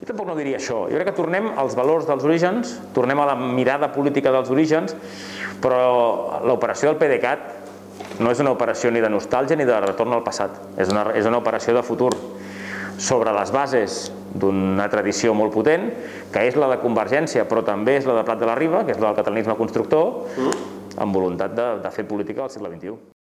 Jo tampoc no diria això. Jo crec que tornem als valors dels orígens, tornem a la mirada política dels orígens, però l'operació del PDeCAT no és una operació ni de nostàlgia ni de retorn al passat. És una, és una operació de futur sobre les bases d'una tradició molt potent, que és la de Convergència, però també és la de Prat de la Riba, que és la del catalanisme constructor, mm. amb voluntat de, de fer política al segle XXI.